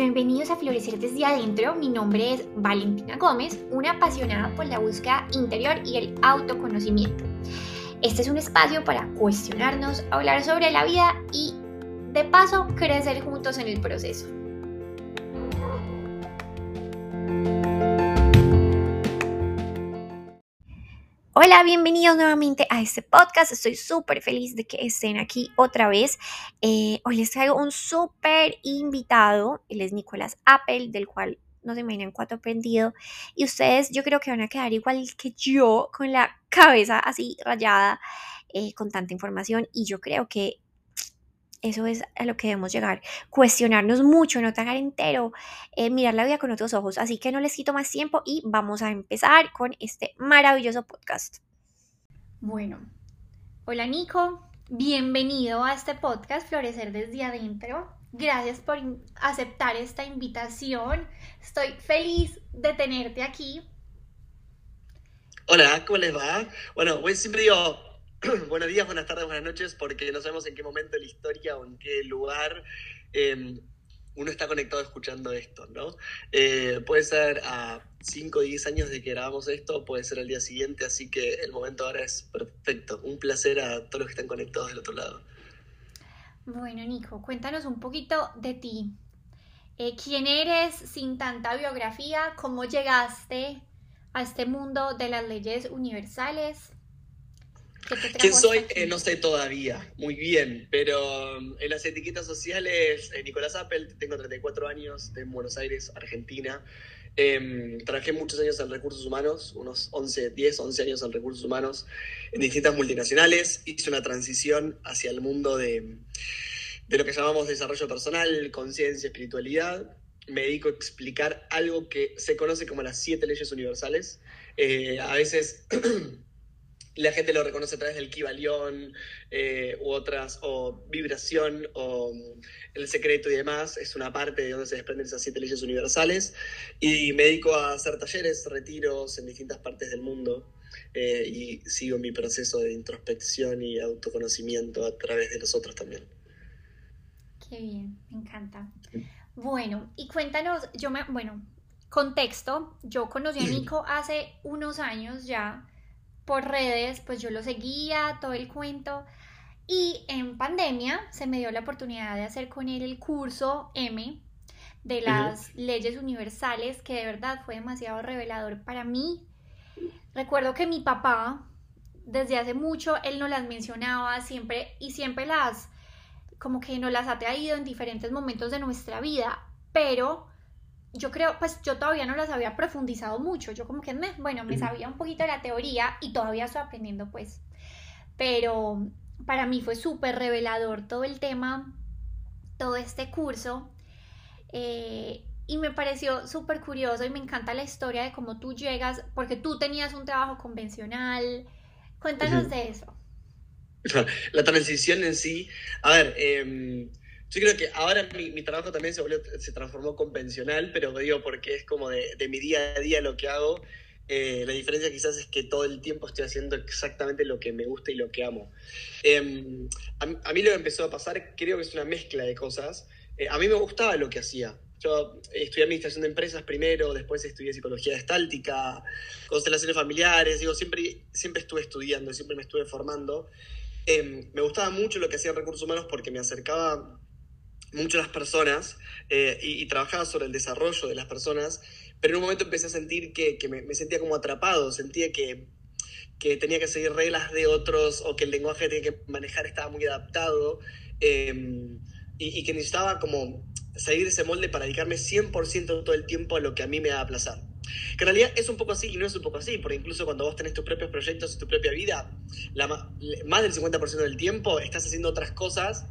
Bienvenidos a Florecer desde adentro. Mi nombre es Valentina Gómez, una apasionada por la búsqueda interior y el autoconocimiento. Este es un espacio para cuestionarnos, hablar sobre la vida y, de paso, crecer juntos en el proceso. Bienvenidos nuevamente a este podcast. Estoy súper feliz de que estén aquí otra vez. Eh, hoy les traigo un súper invitado. Él es Nicolás Apple, del cual no se imaginan cuánto aprendido. Y ustedes yo creo que van a quedar igual que yo, con la cabeza así rayada, eh, con tanta información. Y yo creo que eso es a lo que debemos llegar. Cuestionarnos mucho, no tragar entero, eh, mirar la vida con otros ojos. Así que no les quito más tiempo y vamos a empezar con este maravilloso podcast. Bueno, hola Nico, bienvenido a este podcast Florecer desde adentro. Gracias por aceptar esta invitación. Estoy feliz de tenerte aquí. Hola, ¿cómo les va? Bueno, pues siempre digo, buenos días, buenas tardes, buenas noches, porque no sabemos en qué momento de la historia o en qué lugar em, uno está conectado escuchando esto, ¿no? Eh, puede ser a 5 o 10 años de que grabamos esto, puede ser al día siguiente, así que el momento ahora es perfecto. Un placer a todos los que están conectados del otro lado. Bueno, Nico, cuéntanos un poquito de ti. Eh, ¿Quién eres sin tanta biografía? ¿Cómo llegaste a este mundo de las leyes universales? ¿Quién soy? Eh, no sé todavía, muy bien, pero um, en las etiquetas sociales, eh, Nicolás Apple, tengo 34 años, de Buenos Aires, Argentina. Eh, trabajé muchos años en recursos humanos, unos 11, 10, 11 años en recursos humanos, en distintas multinacionales. Hice una transición hacia el mundo de, de lo que llamamos desarrollo personal, conciencia, espiritualidad. Me dedico a explicar algo que se conoce como las siete leyes universales. Eh, a veces la gente lo reconoce a través del Kibalión eh, u otras, o vibración, o mm, el secreto y demás, es una parte de donde se desprenden esas siete leyes universales. Y me dedico a hacer talleres, retiros en distintas partes del mundo. Eh, y sigo mi proceso de introspección y autoconocimiento a través de los otros también. Qué bien, me encanta. Bueno, y cuéntanos, yo me, bueno, contexto, yo conocí a Nico hace unos años ya, por redes, pues yo lo seguía, todo el cuento. Y en pandemia se me dio la oportunidad de hacer con él el curso M de las leyes universales, que de verdad fue demasiado revelador para mí. Recuerdo que mi papá, desde hace mucho, él no las mencionaba siempre y siempre las, como que nos las ha traído en diferentes momentos de nuestra vida, pero yo creo, pues yo todavía no las había profundizado mucho, yo como que, me, bueno, me sabía un poquito de la teoría y todavía estoy aprendiendo pues, pero para mí fue súper revelador todo el tema, todo este curso, eh, y me pareció súper curioso y me encanta la historia de cómo tú llegas, porque tú tenías un trabajo convencional, cuéntanos de eso. La transición en sí, a ver, eh, yo creo que ahora mi, trabajo también se, se transformó convencional, pero digo porque es como de, mi día a día lo que hago. Eh, la diferencia quizás es que todo el tiempo estoy haciendo exactamente lo que me gusta y lo que amo. Em, a, mí lo que empezó a pasar creo que es una mezcla de cosas. Eh, a mí me gustaba lo que hacía. Yo estudié administración de empresas primero, después estudié psicología estáltica, constelaciones familiares, digo, siempre, siempre estuve estudiando, siempre me estuve formando. Em, me gustaba mucho lo que hacía en recursos humanos porque me acercaba mucho las personas eh, y, trabajaba sobre el desarrollo de las personas, pero en un momento empecé a sentir que, me, sentía como atrapado, sentía que, tenía que seguir reglas de otros o que el lenguaje que tenía que manejar estaba muy adaptado em, y, que necesitaba como seguir ese molde para dedicarme 100% todo el tiempo a lo que a mí me da placer. Que en realidad es un poco así y no es un poco así, porque incluso cuando vos tenés tus propios proyectos y tu propia vida, la, más del 50% del tiempo estás haciendo otras cosas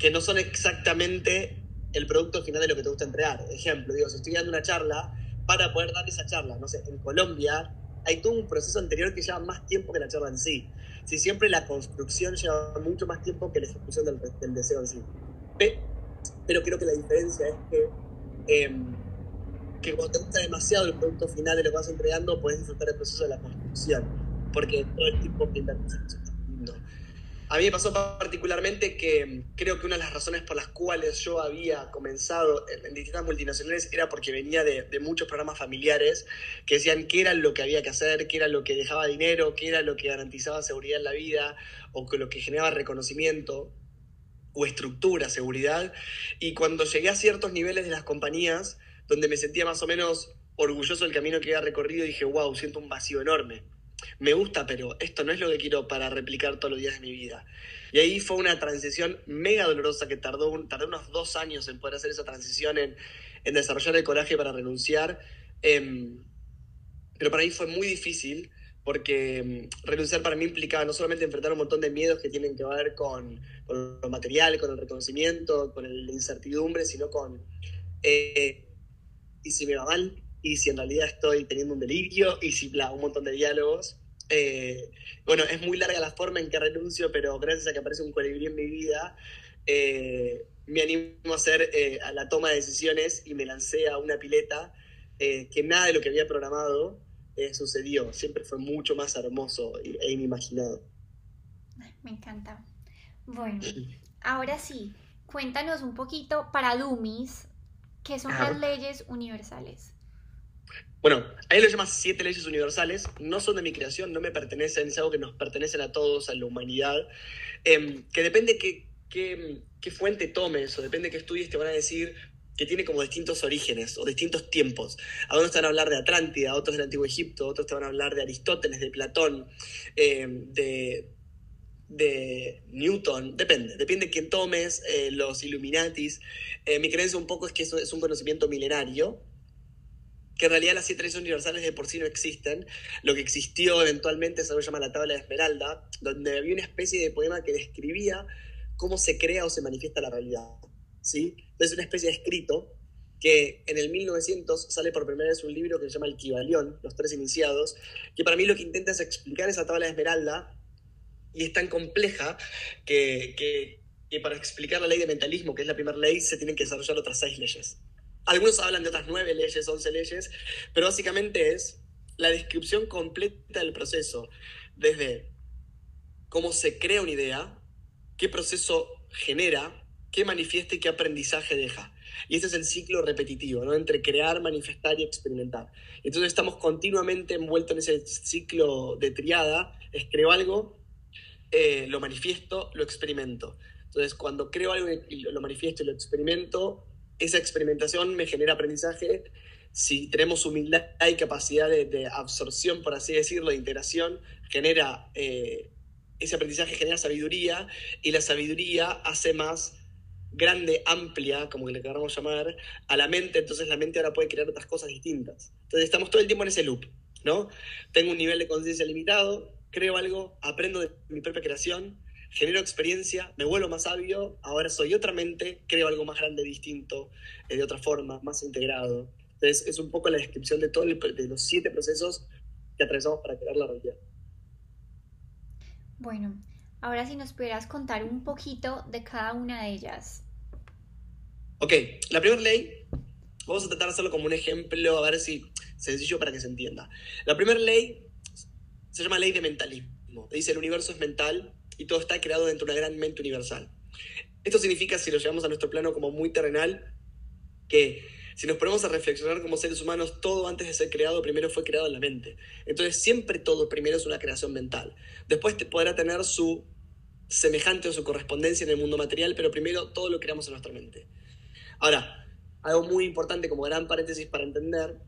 que no son exactamente el producto final de lo que te gusta entregar. Ejemplo, digo, si estoy dando una charla, para poder dar esa charla, no sé, en Colombia hay todo un proceso anterior que lleva más tiempo que la charla en sí. Si siempre la construcción lleva mucho más tiempo que la ejecución del, deseo en sí. Pero creo que la diferencia es que, que cuando te gusta demasiado el producto final de lo que vas entregando, puedes disfrutar el proceso de la construcción, porque todo el tiempo que invertís A mí me pasó particularmente que creo que una de las razones por las cuales yo había comenzado en, distintas multinacionales era porque venía de, muchos programas familiares que decían qué era lo que había que hacer, qué era lo que dejaba dinero, qué era lo que garantizaba seguridad en la vida o que lo que generaba reconocimiento o estructura, seguridad. Y cuando llegué a ciertos niveles de las compañías, donde me sentía más o menos orgulloso del camino que había recorrido, dije, wow, siento un vacío enorme me gusta, pero esto no es lo que quiero para replicar todos los días de mi vida. Y ahí fue una transición mega dolorosa que tardó, tardé unos dos años en poder hacer esa transición, en, desarrollar el coraje para renunciar. Em, pero para mí fue muy difícil porque em, renunciar para mí implicaba no solamente enfrentar un montón de miedos que tienen que ver con, lo material, con el reconocimiento, con la incertidumbre, sino con, eh, ¿y si me va mal? Y si en realidad estoy teniendo un delirio y si bla, un montón de diálogos. Eh, bueno, es muy larga la forma en que renuncio, pero gracias a que aparece un colibrí en mi vida, eh, me animo a hacer eh, a la toma de decisiones y me lancé a una pileta que nada de lo que había programado sucedió. Siempre fue mucho más hermoso e inimaginado. Me encanta. Bueno, ahora sí, cuéntanos un poquito para Dumis, ¿qué son las leyes universales? Bueno, ahí lo llama siete leyes universales, no son de mi creación, no me pertenecen, es algo que nos pertenecen a todos, a la humanidad, em, que depende qué, qué, fuente tomes o depende qué estudies, te van a decir que tiene como distintos orígenes o distintos tiempos. Algunos te van a hablar de Atlántida, otros del Antiguo Egipto, otros te van a hablar de Aristóteles, de Platón, em, de, Newton, depende, depende de quién tomes, eh, los Illuminatis. Eh, mi creencia un poco es que eso es un conocimiento milenario, que en realidad las siete leyes universales de por sí no existen. Lo que existió eventualmente se llama la tabla de Esmeralda, donde había una especie de poema que describía cómo se crea o se manifiesta la realidad. ¿sí? Entonces, una especie de escrito que en el 1900 sale por primera vez un libro que se llama El Kibalión, Los Tres Iniciados, que para mí lo que intenta es explicar esa tabla de Esmeralda y es tan compleja que, que para explicar la ley de mentalismo, que es la primera ley, se tienen que desarrollar otras seis leyes. Algunos hablan de otras nueve leyes, once leyes, pero básicamente es la descripción completa del proceso, desde cómo se crea una idea, qué proceso genera, qué manifiesta y qué aprendizaje deja. Y ese es el ciclo repetitivo, ¿no? Entre crear, manifestar y experimentar. Entonces estamos continuamente envueltos en ese ciclo de triada, es creo algo, eh, lo manifiesto, lo experimento. Entonces cuando creo algo y lo manifiesto y lo experimento, esa experimentación me genera aprendizaje. Si tenemos humildad y capacidad de, absorción, por así decirlo, de integración, genera eh, ese aprendizaje genera sabiduría y la sabiduría hace más grande, amplia, como le queramos llamar, a la mente, entonces la mente ahora puede crear otras cosas distintas. Entonces estamos todo el tiempo en ese loop, ¿no? Tengo un nivel de conciencia limitado, creo algo, aprendo de mi propia creación, genero experiencia, me vuelvo más sabio, ahora soy otra mente, creo algo más grande, distinto, eh, de otra forma, más integrado. Entonces, es un poco la descripción de, todo de los siete procesos que atravesamos para crear la realidad. Bueno, ahora si nos pudieras contar un poquito de cada una de ellas. Ok, la primera ley, vamos a tratar de hacerlo como un ejemplo, a ver si sencillo para que se entienda. La primera ley se llama ley de mentalismo. Dice, el universo es mental, y todo está creado dentro de una gran mente universal. Esto significa, si lo llevamos a nuestro plano como muy terrenal, que si nos ponemos a reflexionar como seres humanos, todo antes de ser creado primero fue creado en la mente. Entonces siempre todo primero es una creación mental. Después podrá tener su semejante o su correspondencia en el mundo material, pero primero todo lo creamos en nuestra mente. Ahora, algo muy importante como gran paréntesis para entender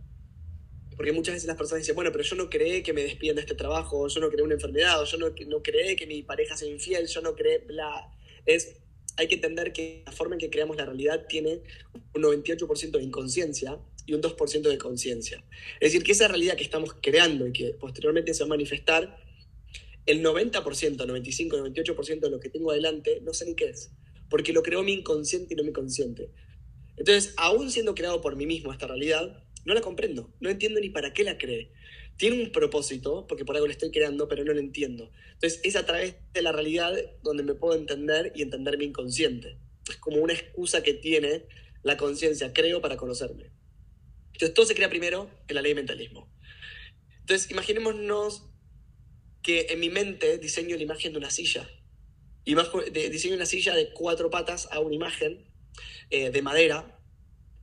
porque muchas veces las personas dicen, bueno, pero yo no creé que me despidan de este trabajo, yo no creé una enfermedad, o yo no, no creé que mi pareja sea infiel, yo no creé bla. Es, hay que entender que la forma en que creamos la realidad tiene un 98% de inconsciencia y un 2% de conciencia. Es decir, que esa realidad que estamos creando y que posteriormente se va a manifestar, el 90%, 95, 98% de lo que tengo adelante no sé ni qué es, porque lo creó mi inconsciente y no mi consciente. Entonces, aún siendo creado por mí mismo esta realidad, no la comprendo, no entiendo ni para qué la cree. Tiene un propósito, porque por algo la estoy creando, pero no lo entiendo. Entonces es a través de la realidad donde me puedo entender y entender mi inconsciente. Es como una excusa que tiene la conciencia, creo, para conocerme. Entonces todo se crea primero en la ley de mentalismo. Entonces imaginémonos que en mi mente diseño la imagen de una silla. Y más diseño una silla de cuatro patas a una imagen eh, de madera.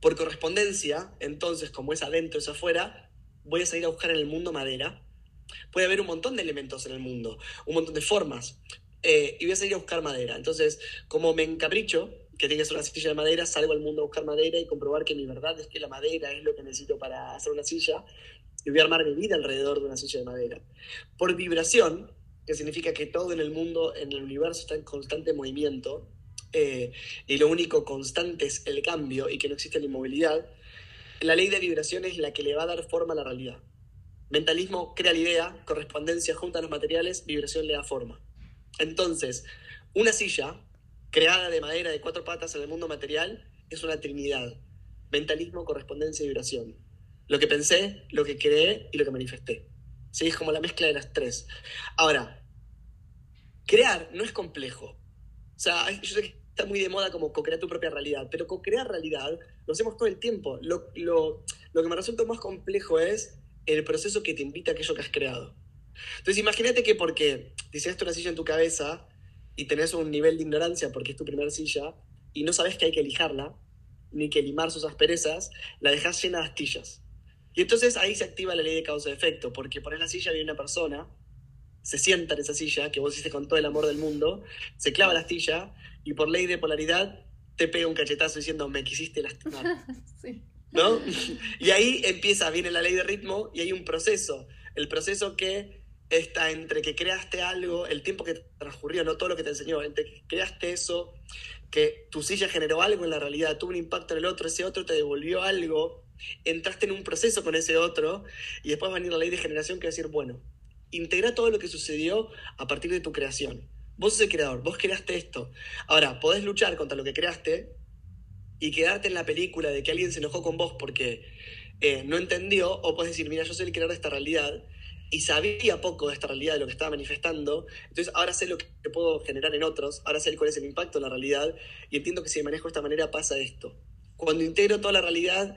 Por correspondencia, entonces, como es adentro, es afuera, voy a salir a buscar en el mundo madera. Puede haber un montón de elementos en el mundo, un montón de formas. Eh, y voy a salir a buscar madera. Entonces, como me encapricho, que tiene que ser una silla de madera, salgo al mundo a buscar madera y comprobar que mi verdad es que la madera es lo que necesito para hacer una silla. Y voy a armar mi vida alrededor de una silla de madera. Por vibración, que significa que todo en el mundo, en el universo está en constante movimiento, eh, y lo único constante es el cambio y que no existe la inmovilidad, la ley de vibración es la que le va a dar forma a la realidad. Mentalismo crea la idea, correspondencia junta los materiales, vibración le da forma. Entonces, una silla creada de madera de cuatro patas en el mundo material es una trinidad. Mentalismo, correspondencia y vibración. Lo que pensé, lo que creé y lo que manifesté. ¿Sí? Es como la mezcla de las tres. Ahora, crear no es complejo. O sea, yo sé que está muy de moda como co-crear tu propia realidad, pero co-crear realidad lo hacemos todo el tiempo. Lo, que me resulta más complejo es el proceso que te invita a aquello que has creado. Entonces, imagínate que porque diseñaste una silla en tu cabeza y tenés un nivel de ignorancia porque es tu primera silla y no sabes que hay que lijarla, ni que limar sus asperezas, la dejas llena de astillas. Y entonces ahí se activa la ley de causa-efecto, porque pones la silla, viene una persona, se sienta en esa silla, que vos hiciste con todo el amor del mundo, se clava la astilla y por ley de polaridad te pega un cachetazo diciendo, me quisiste lastimar. ¿No? Y ahí empieza, viene la ley de ritmo y hay un proceso. El proceso que está entre que creaste algo, el tiempo que transcurrió, no todo lo que te enseñó, entre que creaste eso, que tu silla generó algo en la realidad, tuvo un impacto en el otro, ese otro te devolvió algo, entraste en un proceso con ese otro y después va a venir la ley de generación que va a decir, bueno, integra todo lo que sucedió a partir de tu creación. Vos sos el creador, vos creaste esto. Ahora, podés luchar contra lo que creaste y quedarte en la película de que alguien se enojó con vos porque eh, no entendió, o podés decir, mira, yo soy el creador de esta realidad y sabía poco de esta realidad, de lo que estaba manifestando, entonces ahora sé lo que puedo generar en otros, ahora sé cuál es el impacto en la realidad y entiendo que si manejo de esta manera pasa esto. Cuando integro toda la realidad,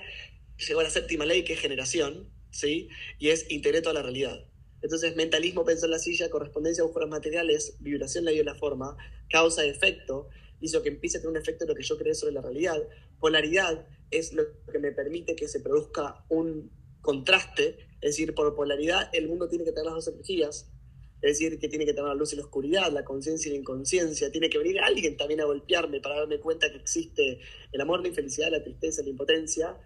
llegó a la séptima ley, que es generación, ¿sí? Y es integré toda la realidad. Entonces, mentalismo, pensó en la silla, correspondencia, buscar los materiales, vibración le dio la forma, causa, efecto, hizo que empiece a tener un efecto en lo que yo creé sobre la realidad. Polaridad es lo que me permite que se produzca un contraste, es decir, por polaridad el mundo tiene que tener las dos energías, es decir, que tiene que tener la luz y la oscuridad, la conciencia y la inconsciencia, tiene que venir alguien también a golpearme para darme cuenta que existe el amor, la infelicidad, la tristeza, la impotencia,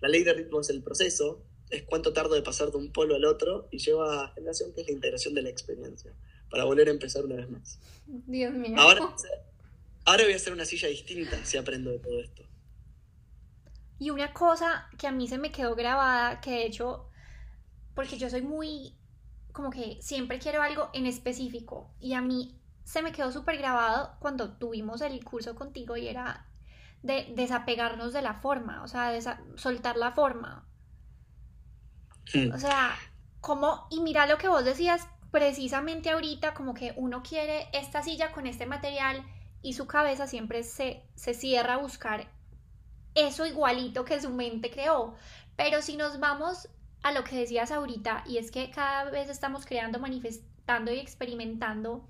la ley de ritmo es el proceso, es cuánto tardo de pasar de un polo al otro y lleva a generación, que es la integración de la experiencia, para volver a empezar una vez más. Dios mío. Ahora, ahora voy a hacer una silla distinta si aprendo de todo esto. Y una cosa que a mí se me quedó grabada, que de hecho, porque yo soy muy, como que siempre quiero algo en específico, y a mí se me quedó súper grabado cuando tuvimos el curso contigo y era de desapegarnos de la forma, o sea, de soltar la forma. O sea, como, y mira lo que vos decías precisamente ahorita, como que uno quiere esta silla con este material y su cabeza siempre se, se cierra a buscar eso igualito que su mente creó. Pero si nos vamos a lo que decías ahorita, y es que cada vez estamos creando, manifestando y experimentando,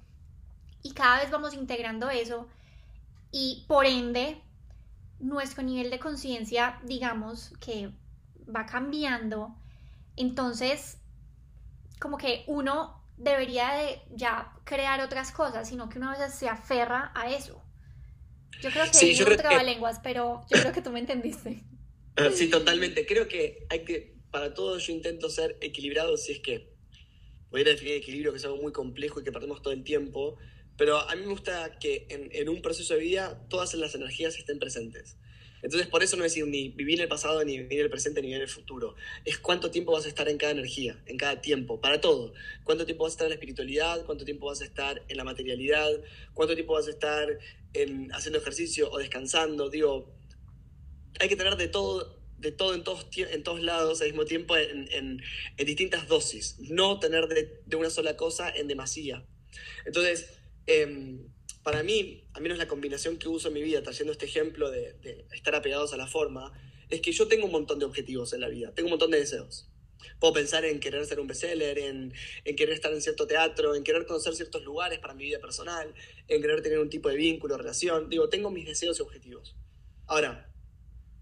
y cada vez vamos integrando eso, y por ende, nuestro nivel de conciencia, digamos, que va cambiando, entonces, como que uno debería de ya crear otras cosas, sino que uno a veces se aferra a eso. Yo creo que sí, yo creo lenguas, pero yo creo que tú me entendiste. Sí, totalmente. Creo que hay que, para todo yo intento ser equilibrado, si es que voy a definir equilibrio, que es algo muy complejo y que perdemos todo el tiempo, pero a mí me gusta que en, en un proceso de vida todas las energías estén presentes. Entonces, por eso no es decir ni vivir el pasado, ni vivir el presente, ni vivir el futuro. Es cuánto tiempo vas a estar en cada energía, en cada tiempo, para todo. Cuánto tiempo vas a estar en la espiritualidad, cuánto tiempo vas a estar en la materialidad, cuánto tiempo vas a estar en, haciendo ejercicio o descansando. Digo, hay que tener de todo, de todo en todos, en todos lados al mismo tiempo en, en, distintas dosis. No tener de, de, una sola cosa en demasía. Entonces, eh, para mí, al menos la combinación que uso en mi vida, trayendo este ejemplo de, estar apegados a la forma, es que yo tengo un montón de objetivos en la vida, tengo un montón de deseos. Puedo pensar en querer ser un bestseller, en, en querer estar en cierto teatro, en querer conocer ciertos lugares para mi vida personal, en querer tener un tipo de vínculo, relación. Digo, tengo mis deseos y objetivos. Ahora,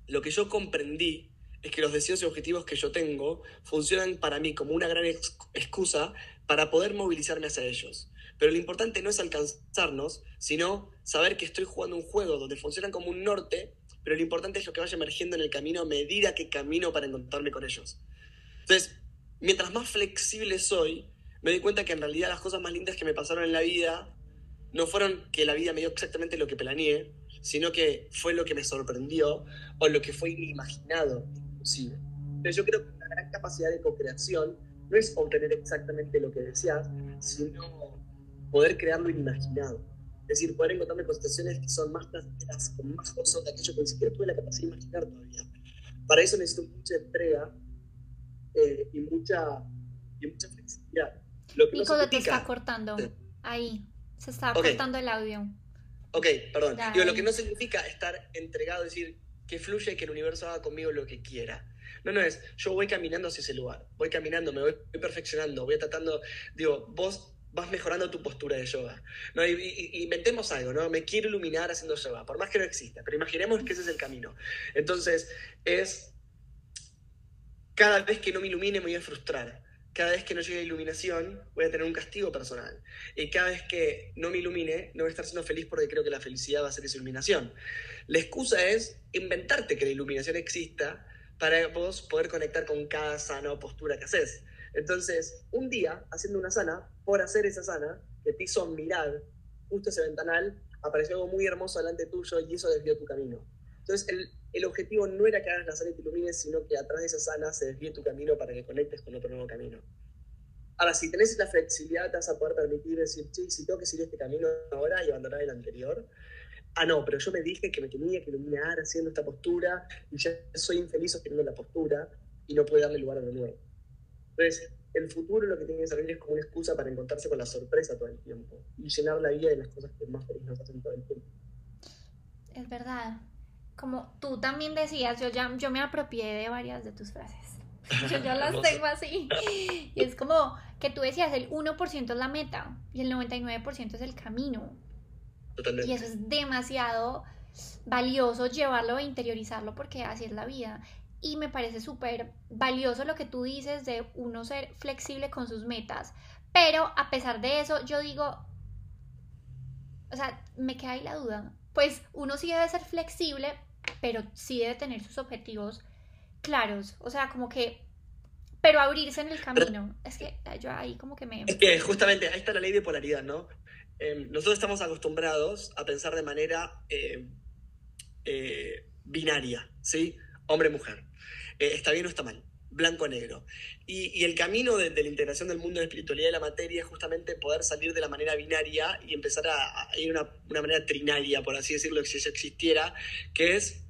lo que yo comprendí es que los deseos y objetivos que yo tengo funcionan para mí como una gran excusa para poder movilizarme hacia ellos. Pero lo importante no es alcanzarnos, sino saber que estoy jugando un juego donde funcionan como un norte, pero lo importante es lo que vaya emergiendo en el camino a medida que camino para encontrarme con ellos. Entonces, mientras más flexible soy, me doy cuenta que en realidad las cosas más lindas que me pasaron en la vida no fueron que la vida me dio exactamente lo que planeé, sino que fue lo que me sorprendió o lo que fue inimaginado, inclusive. Entonces yo creo que una gran capacidad de co-creación no es obtener exactamente lo que deseas, sino poder crear lo inimaginado. Es decir, poder encontrarme con situaciones que son más placenteras, con más gozo de aquello que ni siquiera tuve la capacidad de imaginar todavía. Para eso necesito mucha entrega eh, y, mucha, y mucha flexibilidad. Lo que Nico, te está cortando. Ahí, se está cortando el audio. Ok, perdón. Digo, lo que no significa estar entregado, decir, que fluya y que el universo haga conmigo lo que quiera. No, no es, yo voy caminando hacia ese lugar, voy caminando, me voy, perfeccionando, voy tratando, digo, vos vas mejorando tu postura de yoga. ¿no? Y, inventemos algo, ¿no? Me quiero iluminar haciendo yoga, por más que no exista, pero imaginemos que ese es el camino. Entonces, es, cada vez que no me ilumine me voy a frustrar. Cada vez que no llegue a iluminación voy a tener un castigo personal. Y cada vez que no me ilumine no voy a estar siendo feliz porque creo que la felicidad va a ser esa iluminación. La excusa es inventarte que la iluminación exista para vos poder conectar con cada sana postura que haces. Entonces, un día, haciendo una sana, por hacer esa sana, que te hizo mirar justo ese ventanal, apareció algo muy hermoso delante tuyo y eso desvió tu camino. Entonces, el, el objetivo no era que hagas la sana y te ilumines, sino que atrás de esa sana se desvíe tu camino para que conectes con otro nuevo camino. Ahora, si tenés la flexibilidad, te vas a poder permitir decir, sí, si tengo que seguir este camino ahora y abandonar el anterior, ah, no, pero yo me dije que me tenía que iluminar haciendo esta postura y ya soy infeliz sosteniendo la postura y no puedo darle lugar a lo nuevo. Entonces, el futuro lo que tiene que servir es como una excusa para encontrarse con la sorpresa todo el tiempo y llenar la vida de las cosas que más feliz nos hacen todo el tiempo. Es verdad. Como tú también decías, yo ya yo me apropié de varias de tus frases. Yo ya las tengo así. Y es como que tú decías, el 1% es la meta y el 99% es el camino. Y eso es demasiado valioso llevarlo e interiorizarlo porque así es la vida. Y me parece súper valioso lo que tú dices de uno ser flexible con sus metas. Pero a pesar de eso, yo digo, o sea, me queda ahí la duda. Pues uno sí debe ser flexible, pero sí debe tener sus objetivos claros. O sea, como que pero abrirse en el camino. es que yo ahí como que me... Es que justamente ahí está la ley de polaridad, ¿no? Em, nosotros estamos acostumbrados a pensar de manera eh, eh, binaria, ¿sí? Hombre-mujer. Eh, está bien o está mal, blanco-negro. Y, el camino de, la integración del mundo de la espiritualidad y la materia es justamente poder salir de la manera binaria y empezar a, ir una, una manera trinaria, por así decirlo, si eso existiera, que es,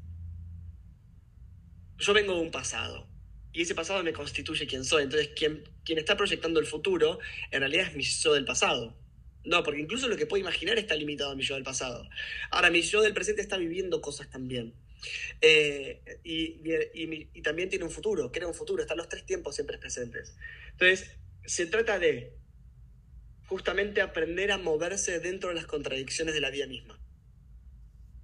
yo vengo de un pasado, y ese pasado me constituye quien soy. Entonces, quien, quien está proyectando el futuro, en realidad es mi yo del pasado. No, porque incluso lo que puedo imaginar está limitado a mi yo del pasado. Ahora, mi yo del presente está viviendo cosas también. Eh, y, también tiene un futuro, crea un futuro, están los tres tiempos siempre presentes. Entonces, se trata de justamente aprender a moverse dentro de las contradicciones de la vida misma.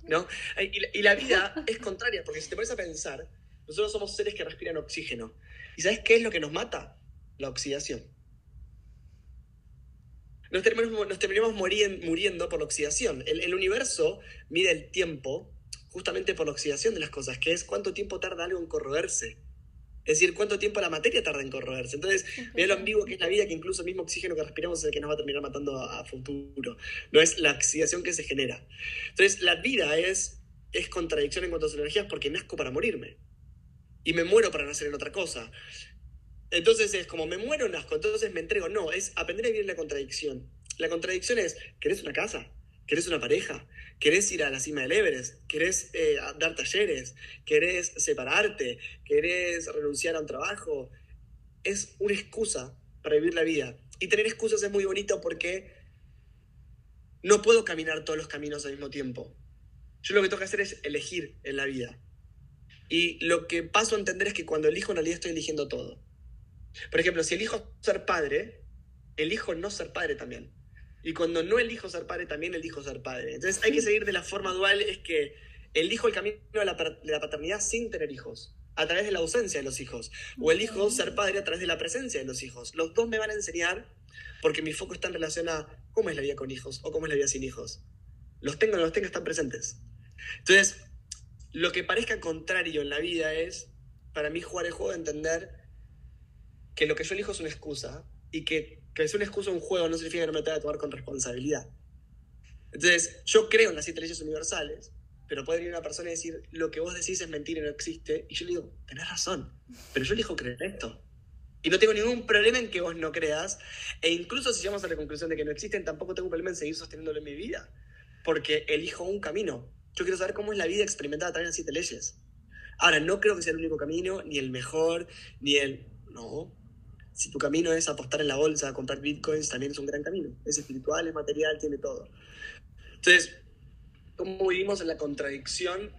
¿No? Y, y la vida es contraria, porque si te pones a pensar, nosotros somos seres que respiran oxígeno. ¿Y sabes qué es lo que nos mata? La oxidación. Nos terminamos, muriendo por la oxidación. El, universo mide el tiempo justamente por la oxidación de las cosas, que es cuánto tiempo tarda algo en corroerse. Es decir, cuánto tiempo la materia tarda en corroerse. Entonces, mira lo ambiguo que es la vida, que incluso el mismo oxígeno que respiramos es el que nos va a terminar matando a, futuro. No es la oxidación que se genera. Entonces, la vida es, es contradicción en cuanto a sus energías porque nazco para morirme. Y me muero para nacer en otra cosa. Entonces es como me muero, nazco, entonces me entrego. No, es aprender a vivir la contradicción. La contradicción es, ¿querés una casa? ¿Querés una pareja? ¿Querés ir a la cima del Everest? ¿Querés eh, dar talleres? ¿Querés separarte? ¿Querés renunciar a un trabajo? Es una excusa para vivir la vida. Y tener excusas es muy bonito porque no puedo caminar todos los caminos al mismo tiempo. Yo lo que tengo que hacer es elegir en la vida. Y lo que paso a entender es que cuando elijo en realidad estoy eligiendo todo. Por ejemplo, si elijo ser padre, elijo no ser padre también. Y cuando no elijo ser padre, también elijo ser padre. Entonces hay que seguir de la forma dual, es que elijo el camino de la, de la paternidad sin tener hijos, a través de la ausencia de los hijos. O elijo ser padre a través de la presencia de los hijos. Los dos me van a enseñar porque mi foco está en relación a cómo es la vida con hijos o cómo es la vida sin hijos. Los tengo o no los tengo, están presentes. Entonces, lo que parezca contrario en la vida es, para mí, jugar el juego de entender que lo que yo elijo es una excusa y que que es una excusa un juego no significa que no me tenga que tomar con responsabilidad. Entonces, yo creo en las siete leyes universales, pero puede venir una persona y decir, lo que vos decís es mentira y no existe, y yo le digo, tenés razón, pero yo elijo creer esto. Y no tengo ningún problema en que vos no creas. E incluso si llegamos a la conclusión de que no existen, tampoco tengo problema en seguir sosteniéndolo en mi vida. Porque elijo un camino. Yo quiero saber cómo es la vida experimentada a través de las siete leyes. Ahora, no creo que sea el único camino, ni el mejor, ni el... No. Si tu camino es apostar en la bolsa, comprar bitcoins, también es un gran camino. Es espiritual, es material, tiene todo. Entonces, ¿cómo vivimos en la contradicción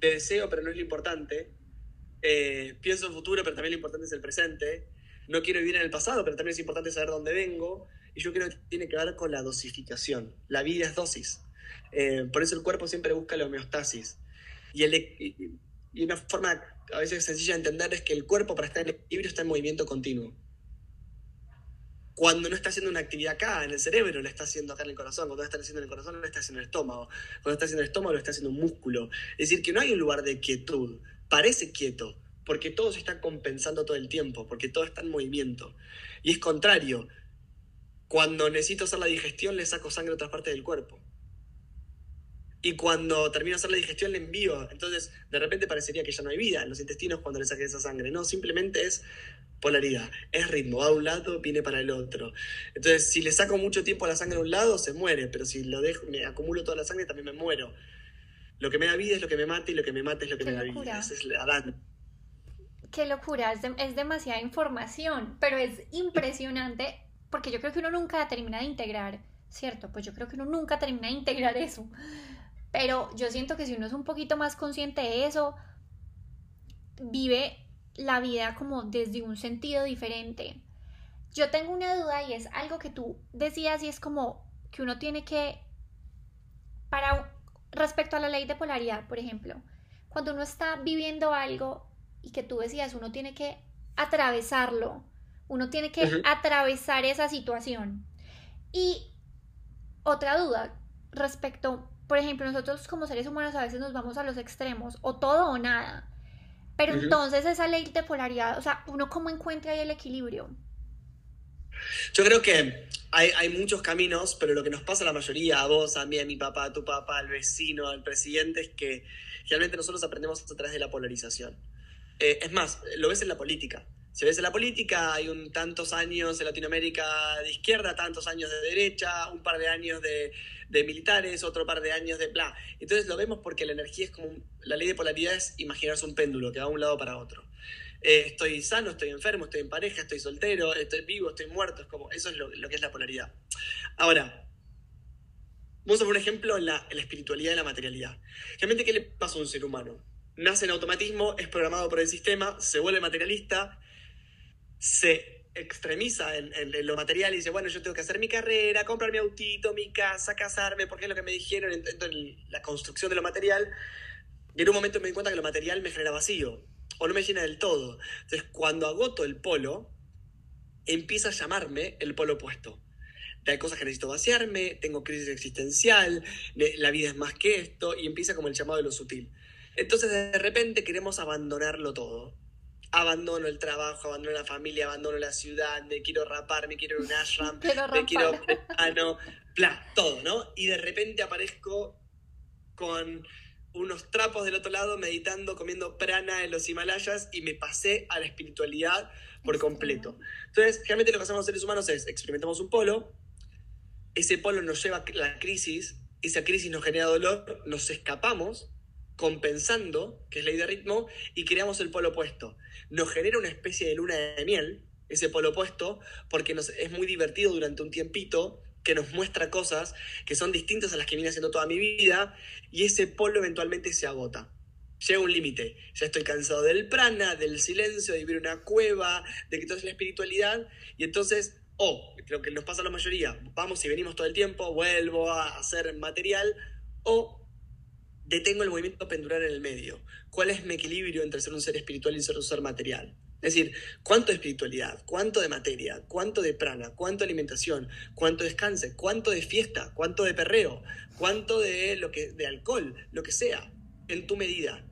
de deseo, pero no es lo importante? Eh, pienso en futuro, pero también lo importante es el presente no quiero vivir en el pasado, pero también es importante saber dónde vengo. Y yo creo que tiene que ver con la dosificación. La vida es dosis. Eh, por eso el cuerpo siempre busca la homeostasis. Y, el, y, una forma a veces sencilla de entender es que el cuerpo para estar en equilibrio está en movimiento continuo. Cuando no está haciendo una actividad acá en el cerebro, lo está haciendo acá en el corazón. Cuando está haciendo en el corazón, lo está haciendo en el estómago. Cuando está haciendo en el estómago, lo está haciendo un músculo. Es decir, que no hay un lugar de quietud. Parece quieto, porque todo se está compensando todo el tiempo, porque todo está en movimiento. Y es contrario. Cuando necesito hacer la digestión, le saco sangre a otras partes del cuerpo. Y cuando termino de hacer la digestión, le envío. Entonces, de repente parecería que ya no hay vida en los intestinos cuando le saqué esa sangre. No, simplemente es polaridad. Es ritmo. Va a un lado, viene para el otro. Entonces, si le saco mucho tiempo a la sangre a un lado, se muere. Pero si lo dejo, me acumulo toda la sangre, también me muero. Lo que me da vida es lo que me mata y lo que me mata es lo que me da vida. Esa es la qué locura, es, demasiada información, pero es impresionante porque yo creo que uno nunca termina de integrar, ¿cierto? Pues yo creo que uno nunca termina de integrar eso. Pero yo siento que si uno es un poquito más consciente de eso, vive la vida como desde un sentido diferente. Yo tengo una duda y es algo que tú decías y es como que uno tiene que, para respecto a la ley de polaridad, por ejemplo, cuando uno está viviendo algo, y que tú decías, uno tiene que atravesarlo, uno tiene que atravesar esa situación. Y otra duda respecto, por ejemplo, nosotros como seres humanos a veces nos vamos a los extremos, o todo o nada. Pero entonces esa ley de polaridad, o sea, uno cómo encuentra ahí el equilibrio. Yo creo que hay, hay, muchos caminos, pero lo que nos pasa a la mayoría, a vos, a mí, a mi papá, a tu papá, al vecino, al presidente, es que realmente nosotros aprendemos a través de la polarización. Eh, es más, lo ves en la política. Si ves en la política, hay un tantos años en Latinoamérica de izquierda, tantos años de derecha, un par de años de, militares, otro par de años de bla. Entonces lo vemos porque la energía es como, la ley de polaridad es imaginarse un péndulo que va de un lado para otro. Eh, estoy sano, estoy enfermo, estoy en pareja, estoy soltero, estoy vivo, estoy muerto, es como, eso es lo, que es la polaridad. Ahora, vamos a poner un ejemplo en la, en la espiritualidad y la materialidad. Realmente, ¿qué le pasa a un ser humano? nace en automatismo, es programado por el sistema, se vuelve materialista, se extremiza en, lo material y dice, bueno, yo tengo que hacer mi carrera, comprar mi autito, mi casa, casarme, porque es lo que me dijeron en, la construcción de lo material. Y en un momento me di cuenta que lo material me genera vacío, o no me llena del todo. Entonces, cuando agoto el polo, empieza a llamarme el polo opuesto. Hay cosas que necesito vaciarme, tengo crisis existencial, la vida es más que esto, y empieza como el llamado de lo sutil. Entonces de repente queremos abandonarlo todo. Abandono el trabajo, abandono la familia, abandono la ciudad, me quiero rapar, me quiero ir a un ashram, me quiero no, bla, todo, ¿no? Y de repente aparezco con unos trapos del otro lado meditando, comiendo prana en los Himalayas y me pasé a la espiritualidad por completo. Entonces, realmente lo que hacemos los seres humanos es experimentamos un polo, ese polo nos lleva a la crisis, esa crisis nos genera dolor, nos escapamos compensando, que es ley de ritmo, y creamos el polo opuesto. Nos genera una especie de luna de miel, ese polo opuesto, porque nos, es muy divertido durante un tiempito, que nos muestra cosas que son distintas a las que vine haciendo toda mi vida, y ese polo eventualmente se agota. llega un límite. Ya estoy cansado del prana, del silencio, de vivir una cueva, de que todo es la espiritualidad. Y entonces, o creo que nos pasa a la mayoría, vamos y venimos todo el tiempo, vuelvo a hacer material, o detengo el movimiento pendular en el medio. ¿Cuál es mi equilibrio entre ser un ser espiritual y ser un ser material? Es decir, ¿cuánto de espiritualidad? ¿Cuánto de materia? ¿Cuánto de prana? ¿Cuánto de alimentación? ¿Cuánto de descanse? ¿Cuánto de fiesta? ¿Cuánto de perreo? ¿Cuánto de, lo que, de alcohol? Lo que sea, en tu medida.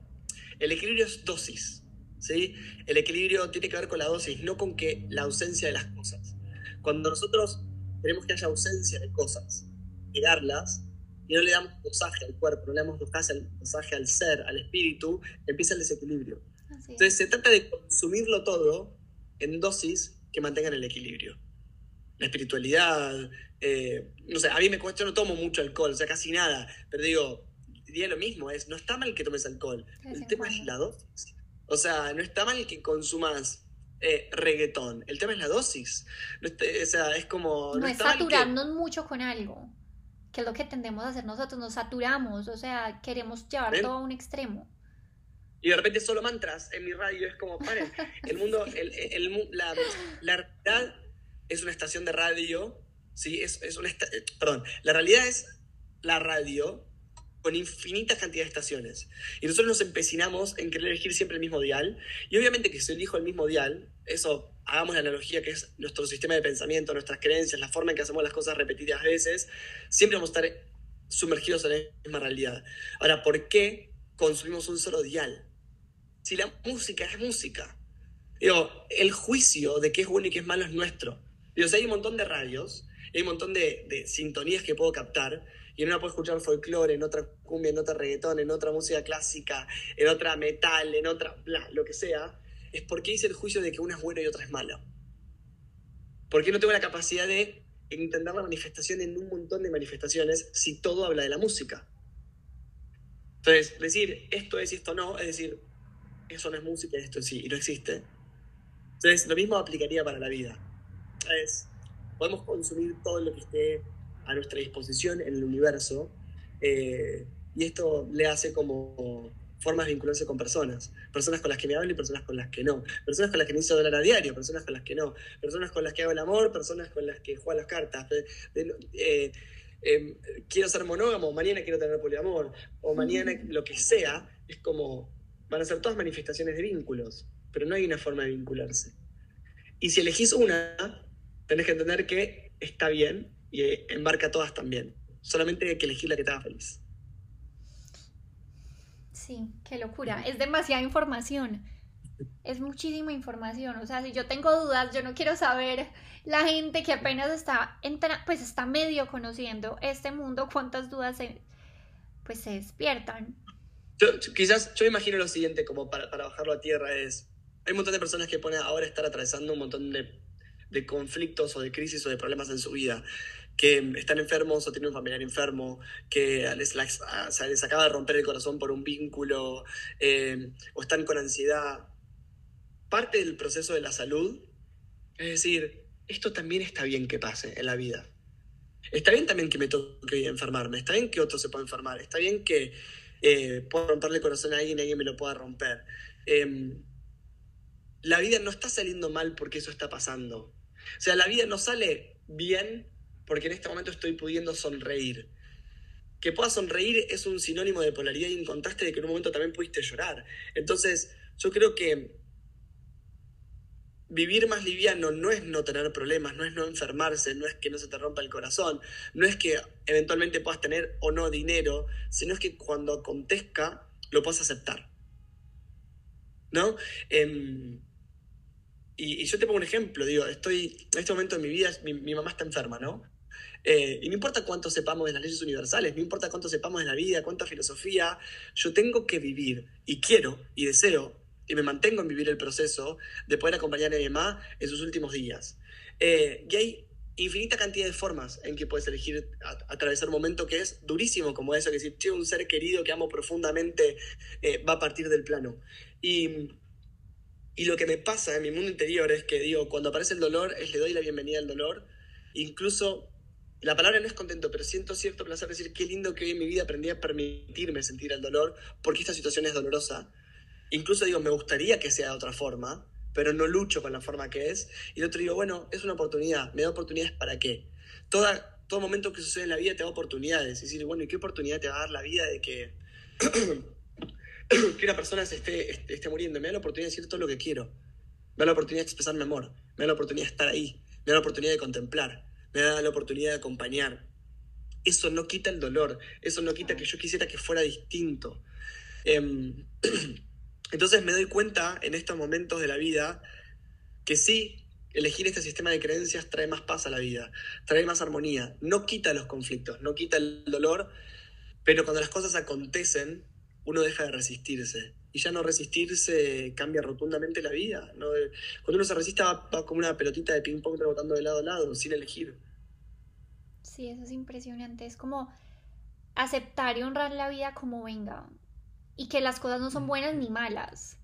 El equilibrio es dosis. ¿sí? El equilibrio tiene que ver con la dosis, no con que la ausencia de las cosas. Cuando nosotros queremos que haya ausencia de cosas, negarlas, y no le damos dosaje al cuerpo, no le damos dosaje al ser, al espíritu, empieza el desequilibrio. Entonces se trata de consumirlo todo en dosis que mantengan el equilibrio. La espiritualidad, eh, no sé, a mí me cuesta, yo no tomo mucho alcohol, o sea, casi nada, pero digo, diría lo mismo, es, no está mal que tomes alcohol, el tema es la dosis. O sea, no está mal que consumas eh, reggaetón, el tema es la dosis. o sea, es como... No, es saturarnos mucho con algo que es lo que tendemos a hacer nosotros, nos saturamos, o sea, queremos llevar todo a un extremo. Y de repente solo mantras en mi radio, es como, paren, el mundo, la, la, realidad es una estación de radio, ¿sí? Es, es una eh, perdón, la realidad es la radio con infinitas cantidades de estaciones. Y nosotros nos empecinamos en querer elegir siempre el mismo dial. Y obviamente que si elijo el mismo dial, eso, hagamos la analogía que es nuestro sistema de pensamiento, nuestras creencias, la forma en que hacemos las cosas repetidas veces, siempre vamos a estar sumergidos en la misma realidad. Ahora, ¿por qué consumimos un solo dial? Si la música es música. Digo, el juicio de qué es bueno y qué es malo es nuestro. Digo, si hay un montón de radios, hay un montón de, de sintonías que puedo captar, y en una puedo escuchar folclore, en otra cumbia, en otra reggaetón, en otra música clásica, en otra metal, en otra, bla, lo que sea, es porque hice el juicio de que una es buena y otra es mala. Porque no tengo la capacidad de entender la manifestación en un montón de manifestaciones si todo habla de la música. Entonces, decir esto es y esto no, es decir, eso no es música y esto sí, y no existe. Entonces, lo mismo aplicaría para la vida. Es, podemos consumir todo lo que esté a nuestra disposición en el universo. Eh, y esto le hace como formas de vincularse con personas. Personas con las que me hablo y personas con las que no. Personas con las que necesito hablar a diario, personas con las que no. Personas con las que hago el amor, personas con las que juego las cartas. Eh, em, quiero ser monógamo, mañana quiero tener poliamor, o mañana lo que sea, es como, van a ser todas manifestaciones de vínculos, pero no hay una forma de vincularse. Y si elegís una, tenés que entender que está bien y embarca todas también. Solamente hay que elegir la que te haga feliz. Sí, qué locura. Es demasiada información. Es muchísima información. O sea, si yo tengo dudas, yo no quiero saber la gente que apenas está, pues está medio conociendo este mundo, cuántas dudas se, pues se despiertan. Yo, quizás yo imagino lo siguiente, como para, para bajarlo a tierra, es, hay un montón de personas que ponen ahora estar atravesando un montón de, de conflictos o de crisis o de problemas en su vida que están enfermos o tienen un familiar enfermo, que les, les acaba de romper el corazón por un vínculo eh, o están con ansiedad. Parte del proceso de la salud es decir, esto también está bien que pase en la vida. Está bien también que me toque enfermarme, está bien que otro se pueda enfermar, está bien que eh, pueda romperle el corazón a alguien y alguien me lo pueda romper. Em, la vida no está saliendo mal porque eso está pasando. O sea, la vida no sale bien porque en este momento estoy pudiendo sonreír. Que puedas sonreír es un sinónimo de polaridad y un contraste de que en un momento también pudiste llorar. Entonces, yo creo que vivir más liviano no es no tener problemas, no es no enfermarse, no es que no se te rompa el corazón, no es que eventualmente puedas tener o no dinero, sino es que cuando acontezca lo puedas aceptar. ¿No? Em, y, yo te pongo un ejemplo, digo, estoy, en este momento de mi vida, mi mamá está enferma, ¿no? Eh, y no importa cuánto sepamos de las leyes universales, no importa cuánto sepamos de la vida, cuánta filosofía, yo tengo que vivir y quiero y deseo y me mantengo en vivir el proceso de poder acompañar a mi mamá en sus últimos días. Eh, y hay infinita cantidad de formas en que puedes elegir atravesar un momento que es durísimo, como eso, que decir, che, un ser querido que amo profundamente eh, va a partir del plano. Y, y lo que me pasa en mi mundo interior es que digo, cuando aparece el dolor, es le doy la bienvenida al dolor, incluso la palabra no es contento, pero siento cierto placer decir qué lindo que en mi vida aprendí a permitirme sentir el dolor porque esta situación es dolorosa. Incluso digo, me gustaría que sea de otra forma, pero no lucho con la forma que es. Y el otro digo, bueno, es una oportunidad, me da oportunidades para qué. Toda, todo momento que sucede en la vida te da oportunidades. Y decir, bueno, ¿y qué oportunidad te va a dar la vida de que, que una persona se esté, esté muriendo? Me da la oportunidad de decir todo lo que quiero. Me da la oportunidad de expresar mi amor. Me da la oportunidad de estar ahí. Me da la oportunidad de contemplar. Me da la oportunidad de acompañar. Eso no quita el dolor. Eso no quita que yo quisiera que fuera distinto. Em, entonces me doy cuenta en estos momentos de la vida que sí, elegir este sistema de creencias trae más paz a la vida, trae más armonía, no quita los conflictos, no quita el dolor, pero cuando las cosas acontecen, uno deja de resistirse. Y ya no resistirse cambia rotundamente la vida. Cuando uno se resiste va, como una pelotita de ping-pong rebotando de lado a lado, sin elegir. Sí, eso es impresionante. Es como aceptar y honrar la vida como venga. Y que las cosas no son buenas ni malas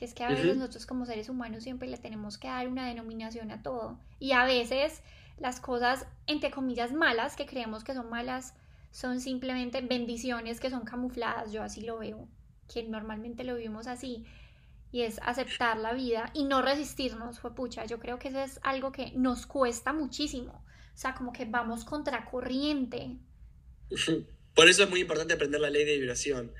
que es que a veces nosotros como seres humanos siempre le tenemos que dar una denominación a todo. Y a veces las cosas, entre comillas, malas, que creemos que son malas, son simplemente bendiciones que son camufladas. Yo así lo veo, que normalmente lo vivimos así. Y es aceptar la vida y no resistirnos, fue pucha. Yo creo que eso es algo que nos cuesta muchísimo. O sea, como que vamos contracorriente. Por eso es muy importante aprender la ley de vibración.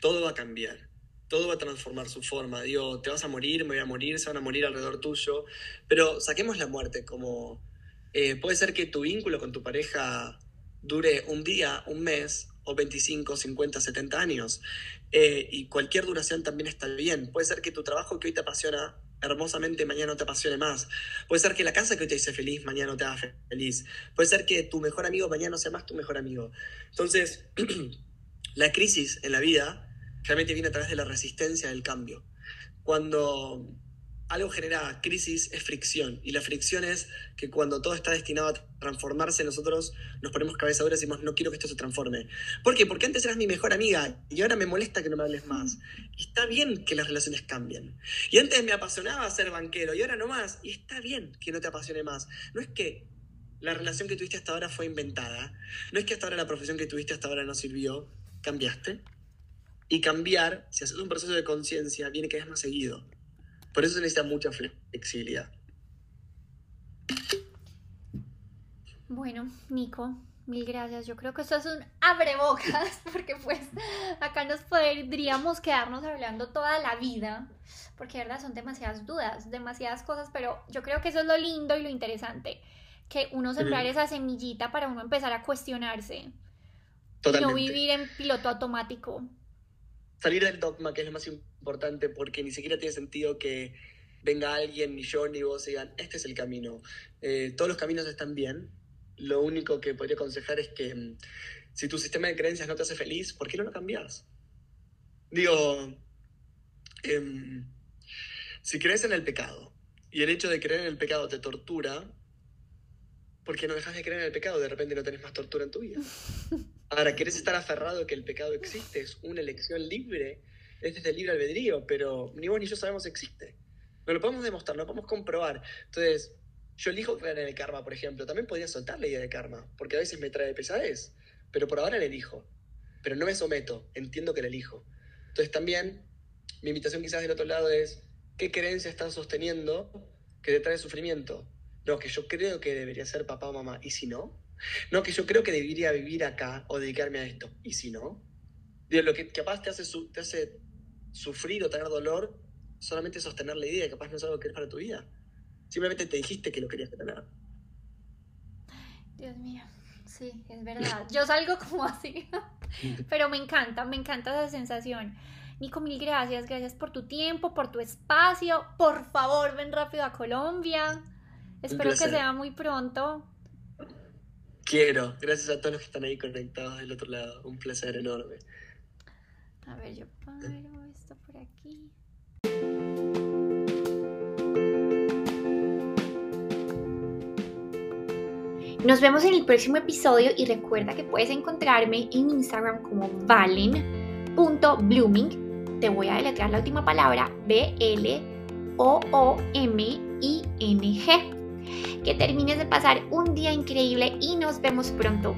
Todo va a cambiar todo va a transformar su forma. Digo, te vas a morir, me voy a morir, se van a morir alrededor tuyo. Pero saquemos la muerte como... Eh, puede ser que tu vínculo con tu pareja dure un día, un mes, o 25, 50, 70 años. Eh, y cualquier duración también está bien. Puede ser que tu trabajo que hoy te apasiona hermosamente mañana no te apasione más. Puede ser que la casa que hoy te hice feliz mañana no te haga feliz. Puede ser que tu mejor amigo mañana no sea más tu mejor amigo. Entonces, la crisis en la vida realmente viene a través de la resistencia del cambio. Cuando algo genera crisis es fricción y la fricción es que cuando todo está destinado a transformarse nosotros nos ponemos cabeza dura y decimos no quiero que esto se transforme. ¿Por qué? Porque antes eras mi mejor amiga y ahora me molesta que no me hables más. Y está bien que las relaciones cambien. Y antes me apasionaba ser banquero y ahora no más. Y está bien que no te apasione más. No es que la relación que tuviste hasta ahora fue inventada. No es que hasta ahora la profesión que tuviste hasta ahora no sirvió. Cambiaste y cambiar, si haces un proceso de conciencia, viene que es más seguido. Por eso se necesita mucha flexibilidad. Bueno, Nico, mil gracias. Yo creo que esto es un abrebocas, porque pues acá nos podríamos quedarnos hablando toda la vida, porque de verdad son demasiadas dudas, demasiadas cosas, pero yo creo que eso es lo lindo y lo interesante, que uno sembrar esa semillita para uno empezar a cuestionarse. Totalmente. Y no vivir en piloto automático salir del dogma, que es lo más importante, porque ni siquiera tiene sentido que venga alguien, ni yo, ni vos, digan, este es el camino. Eh, todos los caminos están bien. Lo único que podría aconsejar es que mm, si tu sistema de creencias no te hace feliz, ¿por qué no lo cambias? Digo, em, si crees en el pecado y el hecho de creer en el pecado te tortura, ¿por qué no dejas de creer en el pecado? De repente no tenés más tortura en tu vida. Ahora, ¿querés estar aferrado que el pecado existe? Es una elección libre, es desde el libre albedrío, pero ni vos ni yo sabemos que existe. No lo podemos demostrar, no lo podemos comprobar. Entonces, yo elijo creer en el karma, por ejemplo. También podría soltar la idea de karma, porque a veces me trae pesadez, pero por ahora le elijo. Pero no me someto, entiendo que le elijo. Entonces, también, mi invitación quizás del otro lado es, ¿qué creencia estás sosteniendo que te trae sufrimiento? No, que yo creo que debería ser papá o mamá. ¿Y si no? No, que yo creo que debería vivir acá o dedicarme a esto. ¿Y si no? Digo, lo que capaz te hace, te hace sufrir o tener dolor, solamente sostener la idea, capaz no es algo que es para tu vida. Simplemente te dijiste que lo querías tener. Dios mío, sí, es verdad. Yo salgo como así, pero me encanta, me encanta esa sensación. Nico, mil gracias, gracias por tu tiempo, por tu espacio. Por favor, ven rápido a Colombia. Espero que sea muy pronto. Quiero. Gracias a todos los que están ahí conectados del otro lado. Un placer enorme. A ver, yo paro esto por aquí. Nos vemos en el próximo episodio y recuerda que puedes encontrarme en Instagram como valen.blooming. Te voy a deletrear la última palabra, B-L-O-O-M-I-N-G. Que termines de pasar un día increíble y nos vemos pronto.